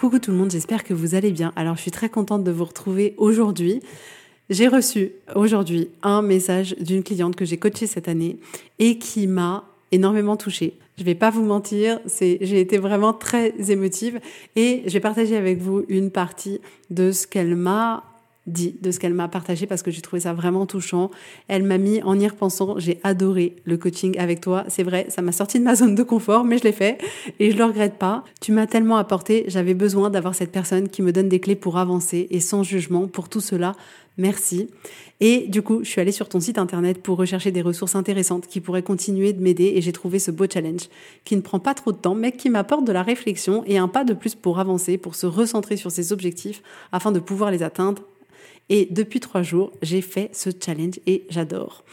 Coucou tout le monde, j'espère que vous allez bien. Alors je suis très contente de vous retrouver aujourd'hui. J'ai reçu aujourd'hui un message d'une cliente que j'ai coachée cette année et qui m'a énormément touchée. Je vais pas vous mentir, j'ai été vraiment très émotive et je vais partager avec vous une partie de ce qu'elle m'a dit, de ce qu'elle m'a partagé parce que j'ai trouvé ça vraiment touchant. Elle m'a mis en y repensant, j'ai adoré le coaching avec toi. C'est vrai, ça m'a sorti de ma zone de confort, mais je l'ai fait et je le regrette pas. Tu m'as tellement apporté, j'avais besoin d'avoir cette personne qui me donne des clés pour avancer et sans jugement. Pour tout cela, merci. Et du coup, je suis allée sur ton site internet pour rechercher des ressources intéressantes qui pourraient continuer de m'aider et j'ai trouvé ce beau challenge qui ne prend pas trop de temps mais qui m'apporte de la réflexion et un pas de plus pour avancer, pour se recentrer sur ses objectifs afin de pouvoir les atteindre et depuis trois jours, j'ai fait ce challenge et j'adore.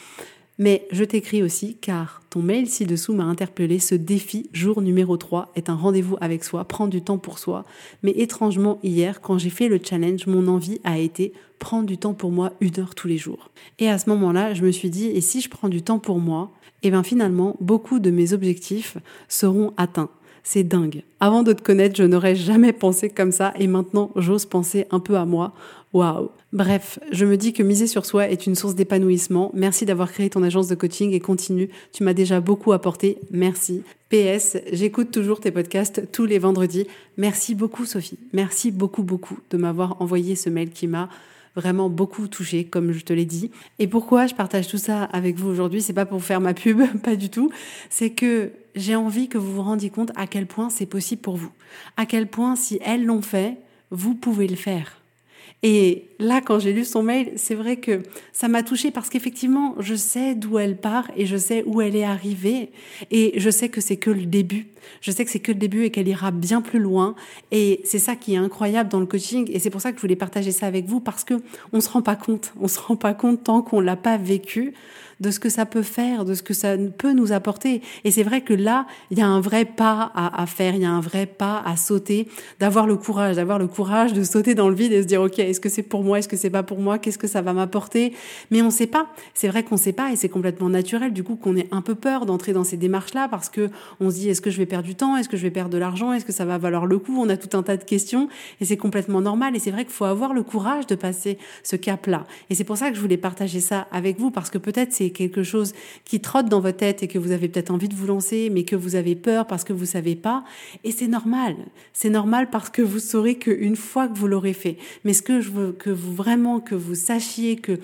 Mais je t'écris aussi car ton mail ci-dessous m'a interpellé. Ce défi, jour numéro 3, est un rendez-vous avec soi, prendre du temps pour soi. Mais étrangement, hier, quand j'ai fait le challenge, mon envie a été prendre du temps pour moi une heure tous les jours. Et à ce moment-là, je me suis dit, et si je prends du temps pour moi, et eh bien finalement, beaucoup de mes objectifs seront atteints. C'est dingue. Avant de te connaître, je n'aurais jamais pensé comme ça et maintenant j'ose penser un peu à moi. Waouh. Bref, je me dis que miser sur soi est une source d'épanouissement. Merci d'avoir créé ton agence de coaching et continue. Tu m'as déjà beaucoup apporté. Merci. PS, j'écoute toujours tes podcasts tous les vendredis. Merci beaucoup Sophie. Merci beaucoup beaucoup de m'avoir envoyé ce mail qui m'a vraiment beaucoup touché, comme je te l'ai dit. Et pourquoi je partage tout ça avec vous aujourd'hui C'est pas pour faire ma pub, pas du tout. C'est que j'ai envie que vous vous rendiez compte à quel point c'est possible pour vous. À quel point, si elles l'ont fait, vous pouvez le faire. Et là, quand j'ai lu son mail, c'est vrai que ça m'a touchée parce qu'effectivement, je sais d'où elle part et je sais où elle est arrivée. Et je sais que c'est que le début. Je sais que c'est que le début et qu'elle ira bien plus loin. Et c'est ça qui est incroyable dans le coaching. Et c'est pour ça que je voulais partager ça avec vous parce que on se rend pas compte. On se rend pas compte tant qu'on l'a pas vécu de ce que ça peut faire, de ce que ça peut nous apporter. Et c'est vrai que là, il y a un vrai pas à, faire, il y a un vrai pas à sauter, d'avoir le courage, d'avoir le courage de sauter dans le vide et se dire, OK, est-ce que c'est pour moi, est-ce que c'est pas pour moi, qu'est-ce que ça va m'apporter? Mais on sait pas. C'est vrai qu'on sait pas et c'est complètement naturel du coup qu'on ait un peu peur d'entrer dans ces démarches-là parce que on se dit, est-ce que je vais perdre du temps, est-ce que je vais perdre de l'argent, est-ce que ça va valoir le coup? On a tout un tas de questions et c'est complètement normal. Et c'est vrai qu'il faut avoir le courage de passer ce cap-là. Et c'est pour ça que je voulais partager ça avec vous parce que peut-être c'est quelque chose qui trotte dans votre tête et que vous avez peut-être envie de vous lancer, mais que vous avez peur parce que vous savez pas. Et c'est normal. C'est normal parce que vous saurez qu'une fois que vous l'aurez fait. Mais ce que je veux que vous vraiment, que vous sachiez que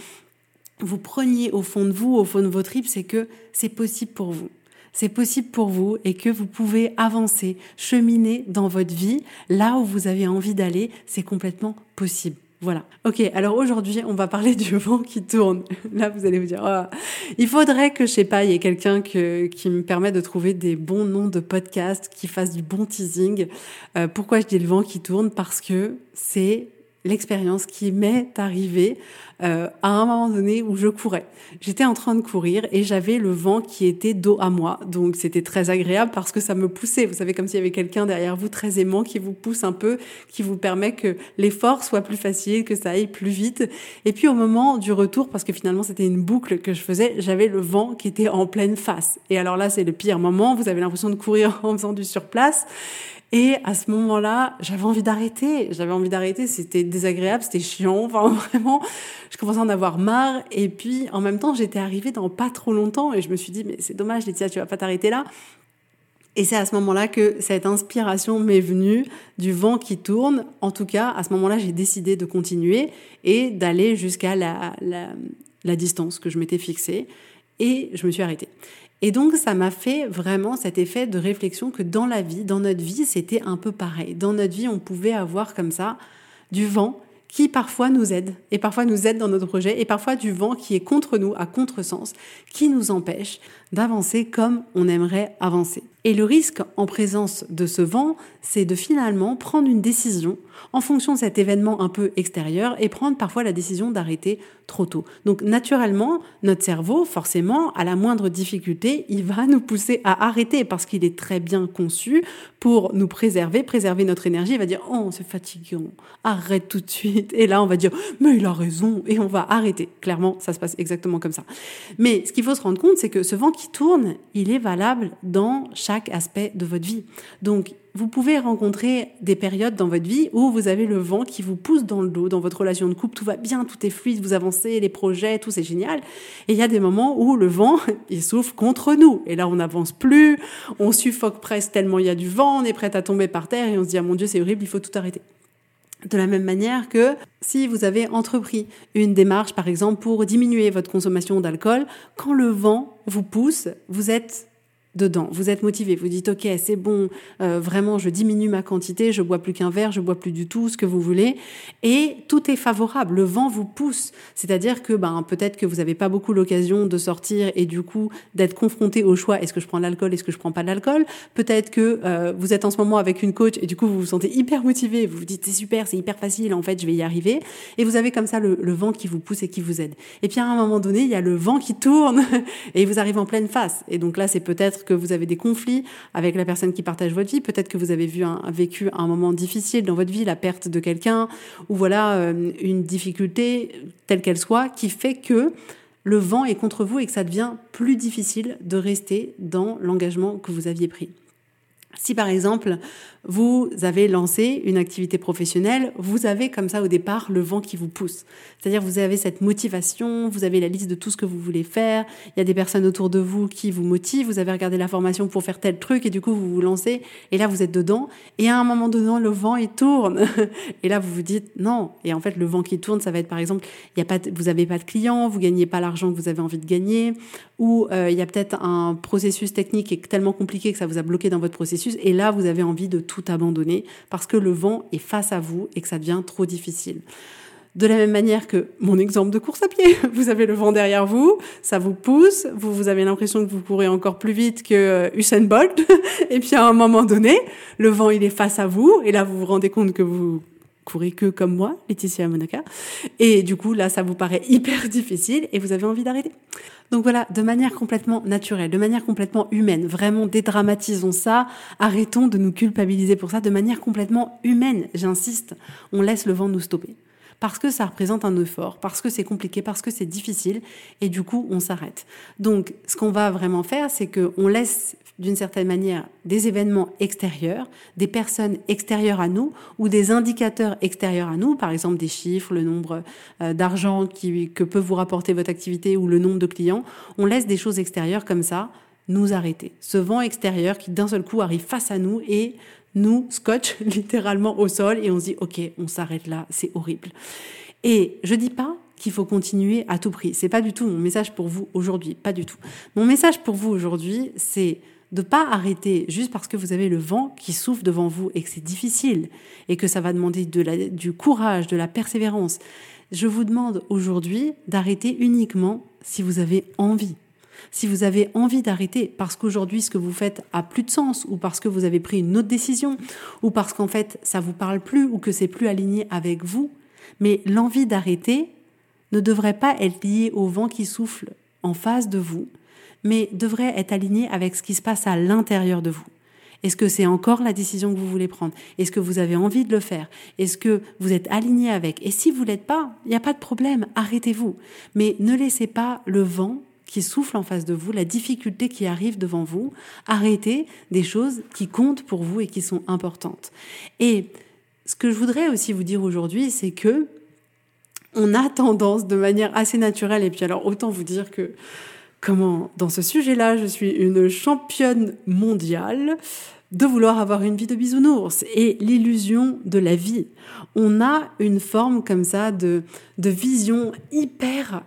vous preniez au fond de vous, au fond de vos tripes, c'est que c'est possible pour vous c'est possible pour vous et que vous pouvez avancer, cheminer dans votre vie là où vous avez envie d'aller, c'est complètement possible. Voilà. Ok, alors aujourd'hui, on va parler du vent qui tourne. Là, vous allez vous dire, oh, il faudrait que, je sais pas, il y ait quelqu'un qui me permet de trouver des bons noms de podcasts, qui fasse du bon teasing. Euh, pourquoi je dis le vent qui tourne? Parce que c'est l'expérience qui m'est arrivée euh, à un moment donné où je courais. J'étais en train de courir et j'avais le vent qui était dos à moi. Donc c'était très agréable parce que ça me poussait. Vous savez, comme s'il y avait quelqu'un derrière vous très aimant qui vous pousse un peu, qui vous permet que l'effort soit plus facile, que ça aille plus vite. Et puis au moment du retour, parce que finalement c'était une boucle que je faisais, j'avais le vent qui était en pleine face. Et alors là, c'est le pire moment. Vous avez l'impression de courir en faisant du surplace. Et à ce moment-là, j'avais envie d'arrêter. J'avais envie d'arrêter. C'était désagréable, c'était chiant. Enfin, vraiment, je commençais à en avoir marre. Et puis, en même temps, j'étais arrivée dans pas trop longtemps et je me suis dit, mais c'est dommage, Laetitia, tu vas pas t'arrêter là. Et c'est à ce moment-là que cette inspiration m'est venue du vent qui tourne. En tout cas, à ce moment-là, j'ai décidé de continuer et d'aller jusqu'à la, la, distance que je m'étais fixée. Et je me suis arrêtée. Et donc, ça m'a fait vraiment cet effet de réflexion que dans la vie, dans notre vie, c'était un peu pareil. Dans notre vie, on pouvait avoir comme ça du vent qui parfois nous aide, et parfois nous aide dans notre projet, et parfois du vent qui est contre nous, à contresens, qui nous empêche d'avancer comme on aimerait avancer. Et le risque en présence de ce vent, c'est de finalement prendre une décision en fonction de cet événement un peu extérieur et prendre parfois la décision d'arrêter trop tôt. Donc naturellement, notre cerveau, forcément, à la moindre difficulté, il va nous pousser à arrêter parce qu'il est très bien conçu pour nous préserver, préserver notre énergie. Il va dire "Oh, c'est fatigant, arrête tout de suite." Et là, on va dire "Mais il a raison" et on va arrêter. Clairement, ça se passe exactement comme ça. Mais ce qu'il faut se rendre compte, c'est que ce vent qui tourne, il est valable dans chaque aspect de votre vie. Donc vous pouvez rencontrer des périodes dans votre vie où vous avez le vent qui vous pousse dans le dos, dans votre relation de couple, tout va bien, tout est fluide, vous avancez, les projets, tout c'est génial. Et il y a des moments où le vent, il souffle contre nous. Et là, on n'avance plus, on suffoque presque tellement il y a du vent, on est prêt à tomber par terre et on se dit, ah mon Dieu, c'est horrible, il faut tout arrêter. De la même manière que si vous avez entrepris une démarche, par exemple, pour diminuer votre consommation d'alcool, quand le vent vous pousse, vous êtes dedans. Vous êtes motivé, vous dites ok c'est bon, euh, vraiment je diminue ma quantité, je bois plus qu'un verre, je bois plus du tout, ce que vous voulez, et tout est favorable. Le vent vous pousse, c'est-à-dire que ben peut-être que vous n'avez pas beaucoup l'occasion de sortir et du coup d'être confronté au choix est-ce que je prends l'alcool, est-ce que je prends pas l'alcool. Peut-être que euh, vous êtes en ce moment avec une coach et du coup vous vous sentez hyper motivé, vous vous dites c'est super, c'est hyper facile, en fait je vais y arriver, et vous avez comme ça le, le vent qui vous pousse et qui vous aide. Et puis à un moment donné il y a le vent qui tourne et vous arrivez en pleine face, et donc là c'est peut-être que vous avez des conflits avec la personne qui partage votre vie, peut-être que vous avez vécu un moment difficile dans votre vie, la perte de quelqu'un, ou voilà euh, une difficulté telle qu'elle soit, qui fait que le vent est contre vous et que ça devient plus difficile de rester dans l'engagement que vous aviez pris. Si par exemple, vous avez lancé une activité professionnelle, vous avez comme ça au départ le vent qui vous pousse. C'est-à-dire vous avez cette motivation, vous avez la liste de tout ce que vous voulez faire, il y a des personnes autour de vous qui vous motivent, vous avez regardé la formation pour faire tel truc et du coup vous vous lancez et là vous êtes dedans et à un moment donné le vent il tourne et là vous vous dites non et en fait le vent qui tourne ça va être par exemple il y a pas vous avez pas de clients, vous gagnez pas l'argent que vous avez envie de gagner ou euh, il y a peut-être un processus technique qui est tellement compliqué que ça vous a bloqué dans votre processus et là vous avez envie de tout abandonner parce que le vent est face à vous et que ça devient trop difficile. De la même manière que mon exemple de course à pied, vous avez le vent derrière vous, ça vous pousse, vous, vous avez l'impression que vous courez encore plus vite que euh, Usain Bolt, et puis à un moment donné, le vent il est face à vous, et là vous vous rendez compte que vous courez que comme moi, Laetitia Monaca, et du coup là ça vous paraît hyper difficile et vous avez envie d'arrêter. Donc voilà, de manière complètement naturelle, de manière complètement humaine, vraiment dédramatisons ça, arrêtons de nous culpabiliser pour ça, de manière complètement humaine, j'insiste, on laisse le vent nous stopper parce que ça représente un effort, parce que c'est compliqué, parce que c'est difficile, et du coup, on s'arrête. Donc, ce qu'on va vraiment faire, c'est qu'on laisse d'une certaine manière des événements extérieurs, des personnes extérieures à nous ou des indicateurs extérieurs à nous, par exemple des chiffres, le nombre euh, d'argent que peut vous rapporter votre activité ou le nombre de clients. On laisse des choses extérieures comme ça nous arrêter. Ce vent extérieur qui d'un seul coup arrive face à nous et nous scotche littéralement au sol et on se dit ok, on s'arrête là, c'est horrible. Et je dis pas qu'il faut continuer à tout prix. C'est pas du tout mon message pour vous aujourd'hui, pas du tout. Mon message pour vous aujourd'hui, c'est de pas arrêter juste parce que vous avez le vent qui souffle devant vous et que c'est difficile et que ça va demander du courage, de la persévérance. Je vous demande aujourd'hui d'arrêter uniquement si vous avez envie. Si vous avez envie d'arrêter parce qu'aujourd'hui ce que vous faites a plus de sens ou parce que vous avez pris une autre décision ou parce qu'en fait ça vous parle plus ou que c'est plus aligné avec vous, mais l'envie d'arrêter ne devrait pas être liée au vent qui souffle en face de vous, mais devrait être aligné avec ce qui se passe à l'intérieur de vous. Est-ce que c'est encore la décision que vous voulez prendre? Est-ce que vous avez envie de le faire? Est-ce que vous êtes aligné avec? Et si vous l'êtes pas, il n'y a pas de problème, arrêtez-vous. Mais ne laissez pas le vent qui souffle en face de vous, la difficulté qui arrive devant vous, arrêtez des choses qui comptent pour vous et qui sont importantes. Et ce que je voudrais aussi vous dire aujourd'hui, c'est que on a tendance de manière assez naturelle, et puis alors autant vous dire que comment, dans ce sujet-là, je suis une championne mondiale de vouloir avoir une vie de bisounours et l'illusion de la vie. On a une forme comme ça de, vision hyper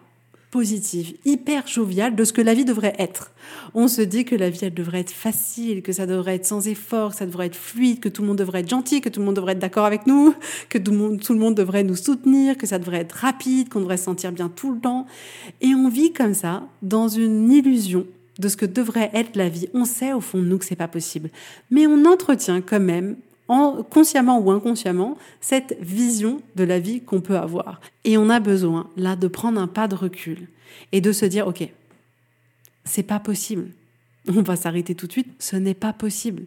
positive, hyper joviale de ce que la vie devrait être. On se dit que la vie, elle devrait être facile, que ça devrait être sans effort, que ça devrait être fluide, que tout le monde devrait être gentil, que tout le monde devrait être d'accord avec nous, que tout le, monde, tout le monde devrait nous soutenir, que ça devrait être rapide, qu'on devrait se sentir bien tout le temps. Et on vit comme ça, dans une illusion de ce que devrait être la vie. On sait au fond de nous que c'est pas possible, mais on entretient quand même en, consciemment ou inconsciemment, cette vision de la vie qu'on peut avoir. Et on a besoin, là, de prendre un pas de recul et de se dire, OK, c'est pas possible. On va s'arrêter tout de suite, ce n'est pas possible.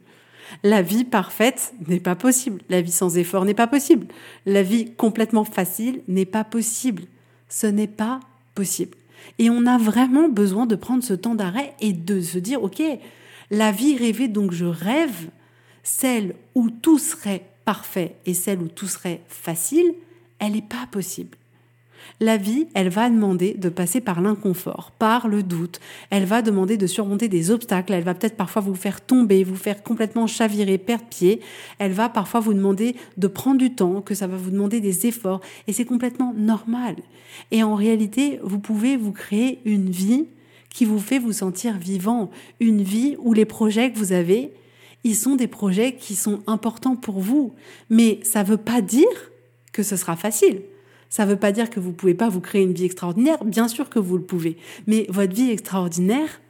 La vie parfaite n'est pas possible. La vie sans effort n'est pas possible. La vie complètement facile n'est pas possible. Ce n'est pas possible. Et on a vraiment besoin de prendre ce temps d'arrêt et de se dire, OK, la vie rêvée donc je rêve, celle où tout serait parfait et celle où tout serait facile, elle n'est pas possible. La vie, elle va demander de passer par l'inconfort, par le doute. Elle va demander de surmonter des obstacles. Elle va peut-être parfois vous faire tomber, vous faire complètement chavirer, perdre pied. Elle va parfois vous demander de prendre du temps, que ça va vous demander des efforts. Et c'est complètement normal. Et en réalité, vous pouvez vous créer une vie qui vous fait vous sentir vivant. Une vie où les projets que vous avez, ils sont des projets qui sont importants pour vous. Mais ça ne veut pas dire que ce sera facile. Ça ne veut pas dire que vous ne pouvez pas vous créer une vie extraordinaire. Bien sûr que vous le pouvez. Mais votre vie extraordinaire,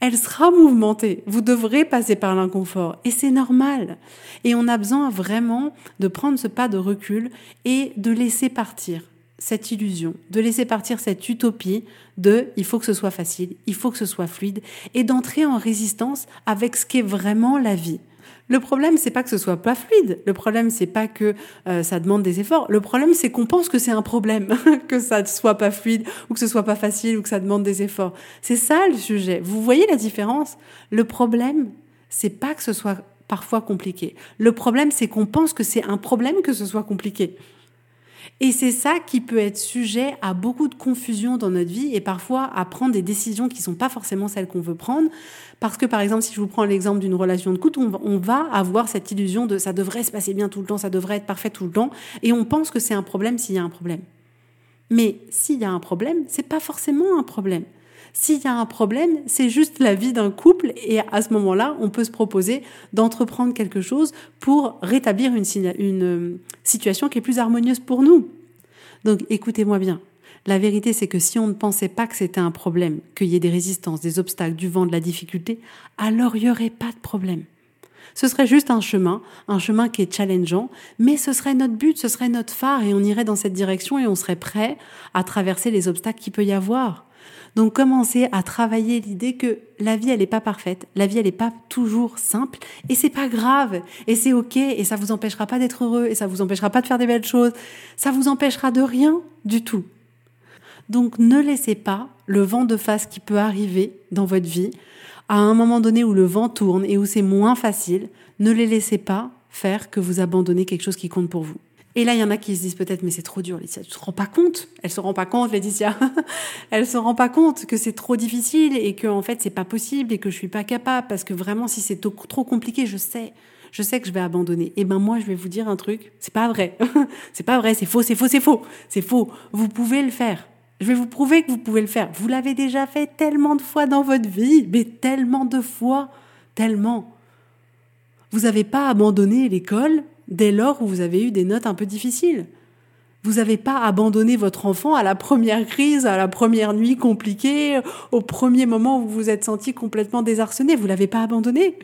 elle sera mouvementée. Vous devrez passer par l'inconfort. Et c'est normal. Et on a besoin vraiment de prendre ce pas de recul et de laisser partir cette illusion, de laisser partir cette utopie de il faut que ce soit facile, il faut que ce soit fluide, et d'entrer en résistance avec ce qu'est vraiment la vie. Le problème, c'est pas que ce soit pas fluide. Le problème, c'est pas que euh, ça demande des efforts. Le problème, c'est qu'on pense que c'est un problème, que ça ne soit pas fluide, ou que ce soit pas facile, ou que ça demande des efforts. C'est ça le sujet. Vous voyez la différence? Le problème, c'est pas que ce soit parfois compliqué. Le problème, c'est qu'on pense que c'est un problème que ce soit compliqué. Et c'est ça qui peut être sujet à beaucoup de confusion dans notre vie et parfois à prendre des décisions qui sont pas forcément celles qu'on veut prendre. Parce que par exemple, si je vous prends l'exemple d'une relation de couple, on va avoir cette illusion de ça devrait se passer bien tout le temps, ça devrait être parfait tout le temps, et on pense que c'est un problème s'il y a un problème. Mais s'il y a un problème, c'est pas forcément un problème. S'il y a un problème, c'est juste la vie d'un couple et à ce moment-là, on peut se proposer d'entreprendre quelque chose pour rétablir une, euh, situation qui est plus harmonieuse pour nous. Donc écoutez-moi bien. La vérité, c'est que si on ne pensait pas que c'était un problème, qu'il y ait des résistances, des obstacles, du vent, de la difficulté, alors il n'y aurait pas de problème. Ce serait juste un chemin, un chemin qui est challengeant, mais ce serait notre but, ce serait notre phare et on irait dans cette direction et on serait prêt à traverser les obstacles qu'il peut y avoir. Donc commencez à travailler l'idée que la vie elle n'est pas parfaite, la vie elle n'est pas toujours simple. Et c'est pas grave. Et c'est ok. Et ça vous empêchera pas d'être heureux. Et ça vous empêchera pas de faire des belles choses, ça vous empêchera de rien du tout. Donc ne laissez pas le vent de face qui peut arriver dans votre vie à un moment donné où le vent tourne et où c'est moins facile, ne les laissez pas faire que vous abandonnez quelque chose qui compte pour vous. Et là, il y en a qui se disent peut-être, mais c'est trop dur, Laetitia. Tu te rends pas compte Elle se rend pas compte, Laetitia. Elle se rend pas compte que c'est trop difficile et que en fait c'est pas possible et que je suis pas capable parce que vraiment, si c'est trop compliqué, je sais, je sais que je vais abandonner. Et eh ben moi, je vais vous dire un truc. C'est pas vrai. c'est pas vrai. C'est faux. C'est faux. C'est faux. C'est faux. Vous pouvez le faire. Je vais vous prouver que vous pouvez le faire. Vous l'avez déjà fait tellement de fois dans votre vie, mais tellement de fois, tellement. Vous n'avez pas abandonné l'école dès lors où vous avez eu des notes un peu difficiles. Vous n'avez pas abandonné votre enfant à la première crise, à la première nuit compliquée, au premier moment où vous vous êtes senti complètement désarçonné. Vous l'avez pas abandonné.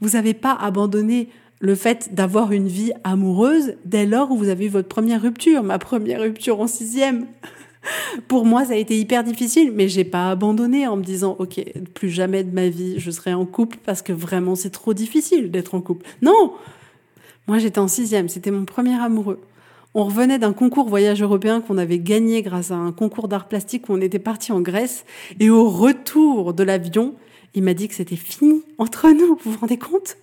Vous n'avez pas abandonné le fait d'avoir une vie amoureuse dès lors où vous avez eu votre première rupture, ma première rupture en sixième. Pour moi, ça a été hyper difficile, mais j'ai pas abandonné en me disant, OK, plus jamais de ma vie, je serai en couple parce que vraiment c'est trop difficile d'être en couple. Non! Moi, j'étais en sixième, c'était mon premier amoureux. On revenait d'un concours voyage européen qu'on avait gagné grâce à un concours d'art plastique où on était parti en Grèce. Et au retour de l'avion, il m'a dit que c'était fini entre nous. Vous vous rendez compte?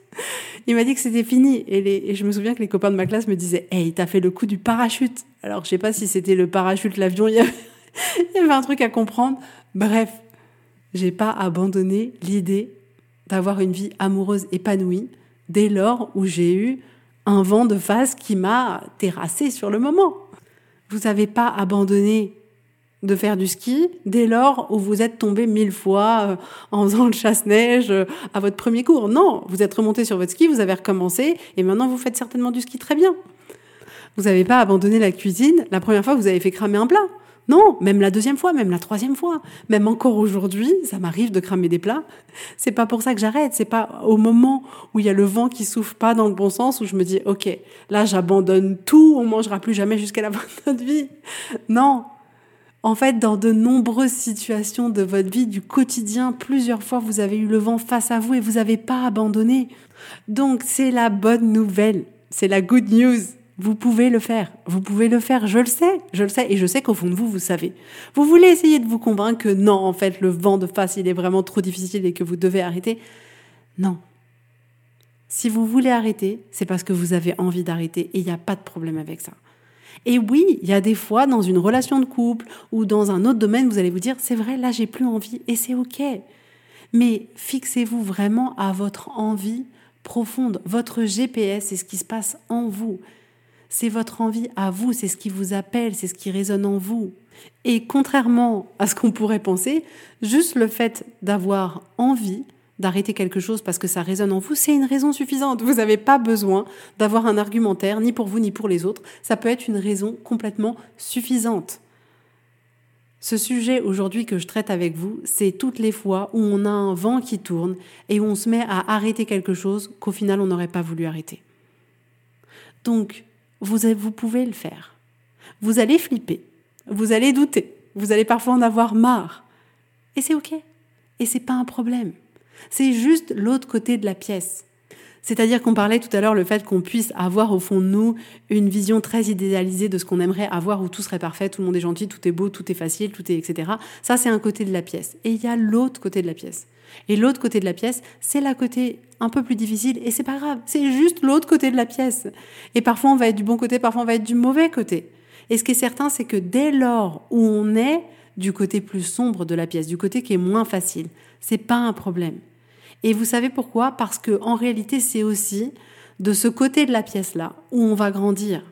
Il m'a dit que c'était fini. Et, je me souviens que les copains de ma classe me disaient Hey, t'as fait le coup du parachute. Alors, je sais pas si c'était le parachute, l'avion, il y avait un truc à comprendre. Bref, j'ai pas abandonné l'idée d'avoir une vie amoureuse épanouie dès lors où j'ai eu un vent de face qui m'a terrassé sur le moment. Vous n'avez pas abandonné de faire du ski dès lors où vous êtes tombé mille fois euh, en faisant le chasse-neige euh, à votre premier cours. Non, vous êtes remonté sur votre ski, vous avez recommencé et maintenant vous faites certainement du ski très bien. Vous n'avez pas abandonné la cuisine la première fois que vous avez fait cramer un plat. Non, même la deuxième fois, même la troisième fois, même encore aujourd'hui, ça m'arrive de cramer des plats. C'est pas pour ça que j'arrête. C'est pas au moment où il y a le vent qui souffle pas dans le bon sens où je me dis, ok, là j'abandonne tout, on mangera plus jamais jusqu'à la fin de notre vie. Non. En fait, dans de nombreuses situations de votre vie, du quotidien, plusieurs fois, vous avez eu le vent face à vous et vous n'avez pas abandonné. Donc, c'est la bonne nouvelle. C'est la good news. Vous pouvez le faire. Vous pouvez le faire. Je le sais. Je le sais. Et je sais qu'au fond de vous, vous savez. Vous voulez essayer de vous convaincre que non, en fait, le vent de face, il est vraiment trop difficile et que vous devez arrêter. Non. Si vous voulez arrêter, c'est parce que vous avez envie d'arrêter et il n'y a pas de problème avec ça. Et oui, il y a des fois dans une relation de couple ou dans un autre domaine, vous allez vous dire, c'est vrai, là, j'ai plus envie et c'est OK. Mais fixez-vous vraiment à votre envie profonde. Votre GPS, c'est ce qui se passe en vous c'est votre envie à vous, c'est ce qui vous appelle, c'est ce qui résonne en vous. Et contrairement à ce qu'on pourrait penser, juste le fait d'avoir envie d'arrêter quelque chose parce que ça résonne en vous, c'est une raison suffisante. Vous n'avez pas besoin d'avoir un argumentaire, ni pour vous, ni pour les autres. Ça peut être une raison complètement suffisante. Ce sujet aujourd'hui que je traite avec vous, c'est toutes les fois où on a un vent qui tourne et où on se met à arrêter quelque chose qu'au final on n'aurait pas voulu arrêter. Donc, vous, pouvez le faire. Vous allez flipper, vous allez douter, vous allez parfois en avoir marre. Et c'est OK. Et c'est pas un problème. C'est juste l'autre côté de la pièce. C'est-à-dire qu'on parlait tout à l'heure le fait qu'on puisse avoir au fond de nous une vision très idéalisée de ce qu'on aimerait avoir où tout serait parfait, tout le monde est gentil, tout est beau, tout est facile, tout est etc. Ça c'est un côté de la pièce. Et il y a l'autre côté de la pièce. Et l'autre côté de la pièce, c'est la côté un peu plus difficile et c'est pas grave, c'est juste l'autre côté de la pièce. Et parfois on va être du bon côté, parfois on va être du mauvais côté. Et ce qui est certain, c'est que dès lors où on est du côté plus sombre de la pièce, du côté qui est moins facile, c'est pas un problème. Et vous savez pourquoi? Parce que en réalité, c'est aussi de ce côté de la pièce là où on va grandir.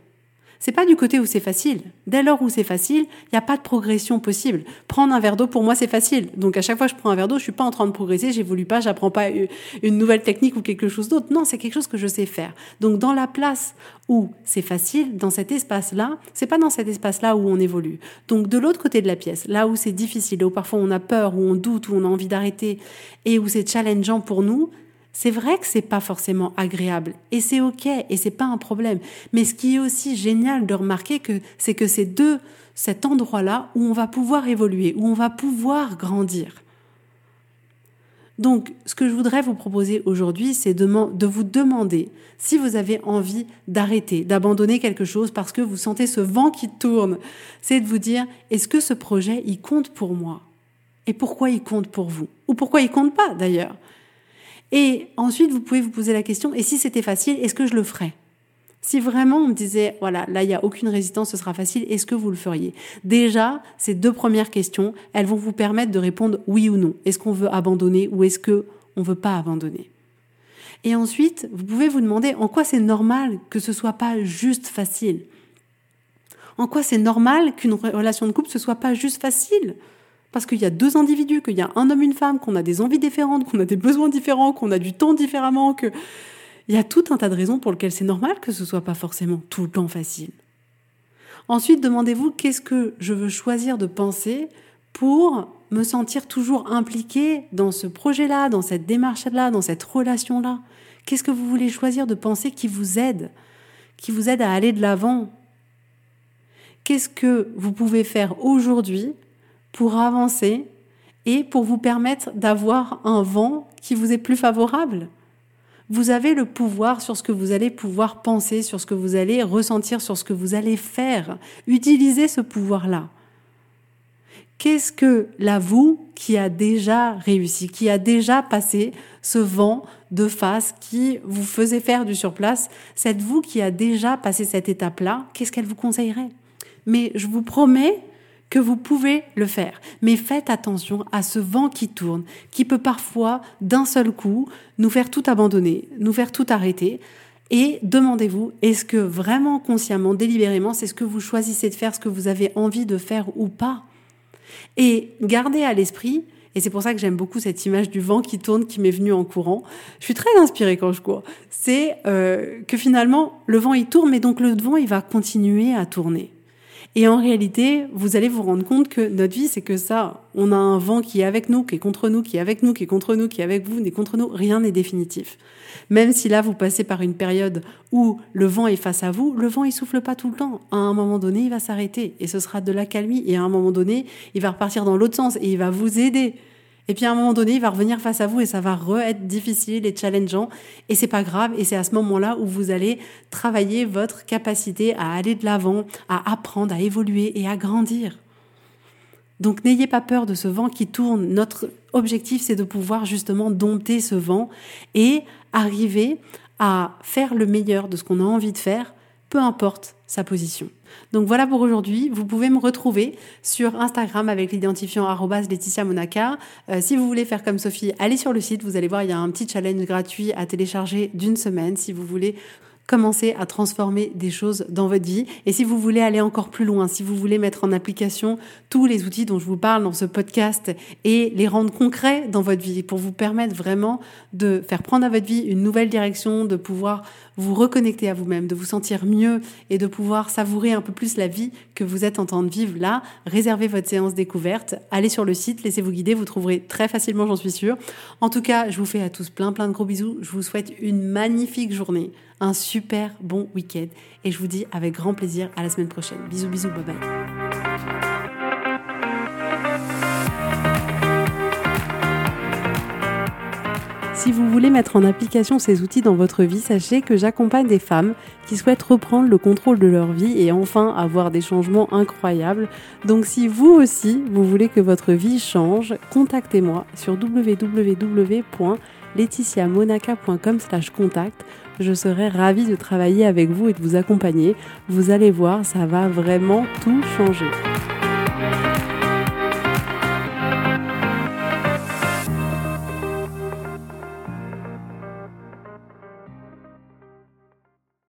C'est pas du côté où c'est facile. Dès lors où c'est facile, il n'y a pas de progression possible. Prendre un verre d'eau, pour moi, c'est facile. Donc à chaque fois que je prends un verre d'eau, je suis pas en train de progresser, j'évolue pas, j'apprends pas une nouvelle technique ou quelque chose d'autre. Non, c'est quelque chose que je sais faire. Donc dans la place où c'est facile, dans cet espace-là, c'est pas dans cet espace-là où on évolue. Donc de l'autre côté de la pièce, là où c'est difficile, où parfois on a peur, où on doute, où on a envie d'arrêter et où c'est challengeant pour nous, c'est vrai que c'est pas forcément agréable et c'est ok et c'est pas un problème. Mais ce qui est aussi génial de remarquer que c'est que c'est de cet endroit-là où on va pouvoir évoluer, où on va pouvoir grandir. Donc, ce que je voudrais vous proposer aujourd'hui, c'est de, vous demander si vous avez envie d'arrêter, d'abandonner quelque chose parce que vous sentez ce vent qui tourne. C'est de vous dire, est-ce que ce projet, il compte pour moi? Et pourquoi il compte pour vous? Ou pourquoi il compte pas d'ailleurs? Et ensuite, vous pouvez vous poser la question, et si c'était facile, est-ce que je le ferais? Si vraiment on me disait, voilà, là, il n'y a aucune résistance, ce sera facile, est-ce que vous le feriez? Déjà, ces deux premières questions, elles vont vous permettre de répondre oui ou non. Est-ce qu'on veut abandonner ou est-ce qu'on ne veut pas abandonner? Et ensuite, vous pouvez vous demander en quoi c'est normal que ce soit pas juste facile? En quoi c'est normal qu'une relation de couple, ce soit pas juste facile? Parce qu'il y a deux individus, qu'il y a un homme, une femme, qu'on a des envies différentes, qu'on a des besoins différents, qu'on a du temps différemment, que il y a tout un tas de raisons pour lesquelles c'est normal que ce soit pas forcément tout le temps facile. Ensuite, demandez-vous qu'est-ce que je veux choisir de penser pour me sentir toujours impliqué dans ce projet-là, dans cette démarche-là, dans cette relation-là. Qu'est-ce que vous voulez choisir de penser qui vous aide, qui vous aide à aller de l'avant? Qu'est-ce que vous pouvez faire aujourd'hui pour avancer et pour vous permettre d'avoir un vent qui vous est plus favorable. Vous avez le pouvoir sur ce que vous allez pouvoir penser, sur ce que vous allez ressentir, sur ce que vous allez faire. Utilisez ce pouvoir-là. Qu'est-ce que la vous qui a déjà réussi, qui a déjà passé ce vent de face qui vous faisait faire du surplace, cette vous qui a déjà passé cette étape-là, qu'est-ce qu'elle vous conseillerait? Mais je vous promets que vous pouvez le faire. Mais faites attention à ce vent qui tourne, qui peut parfois, d'un seul coup, nous faire tout abandonner, nous faire tout arrêter. Et demandez-vous, est-ce que vraiment consciemment, délibérément, c'est ce que vous choisissez de faire, ce que vous avez envie de faire ou pas? Et gardez à l'esprit, et c'est pour ça que j'aime beaucoup cette image du vent qui tourne qui m'est venue en courant. Je suis très inspirée quand je cours. C'est euh, que finalement, le vent il tourne, mais donc le vent il va continuer à tourner. Et en réalité, vous allez vous rendre compte que notre vie, c'est que ça. On a un vent qui est avec nous, qui est contre nous, qui est avec nous, qui est contre nous, qui est avec vous, n'est contre nous. Rien n'est définitif. Même si là, vous passez par une période où le vent est face à vous, le vent, il souffle pas tout le temps. À un moment donné, il va s'arrêter et ce sera de la calmie. Et à un moment donné, il va repartir dans l'autre sens et il va vous aider. Et puis à un moment donné, il va revenir face à vous et ça va re-être difficile et challengeant. Et c'est pas grave. Et c'est à ce moment-là où vous allez travailler votre capacité à aller de l'avant, à apprendre, à évoluer et à grandir. Donc n'ayez pas peur de ce vent qui tourne. Notre objectif, c'est de pouvoir justement dompter ce vent et arriver à faire le meilleur de ce qu'on a envie de faire, peu importe sa position. Donc voilà pour aujourd'hui. Vous pouvez me retrouver sur Instagram avec l'identifiant Laetitia Monaca. Euh, si vous voulez faire comme Sophie, allez sur le site. Vous allez voir, il y a un petit challenge gratuit à télécharger d'une semaine si vous voulez commencer à transformer des choses dans votre vie. Et si vous voulez aller encore plus loin, si vous voulez mettre en application tous les outils dont je vous parle dans ce podcast et les rendre concrets dans votre vie pour vous permettre vraiment de faire prendre à votre vie une nouvelle direction, de pouvoir vous reconnecter à vous-même, de vous sentir mieux et de pouvoir savourer un peu plus la vie que vous êtes en train de vivre là, réservez votre séance découverte, allez sur le site, laissez-vous guider, vous trouverez très facilement, j'en suis sûre. En tout cas, je vous fais à tous plein plein de gros bisous, je vous souhaite une magnifique journée, un super bon week-end et je vous dis avec grand plaisir à la semaine prochaine. Bisous bisous, bye bye. Si vous voulez mettre en application ces outils dans votre vie, sachez que j'accompagne des femmes qui souhaitent reprendre le contrôle de leur vie et enfin avoir des changements incroyables. Donc si vous aussi, vous voulez que votre vie change, contactez-moi sur www.laetitiamonaca.com contact. Je serai ravie de travailler avec vous et de vous accompagner. Vous allez voir, ça va vraiment tout changer.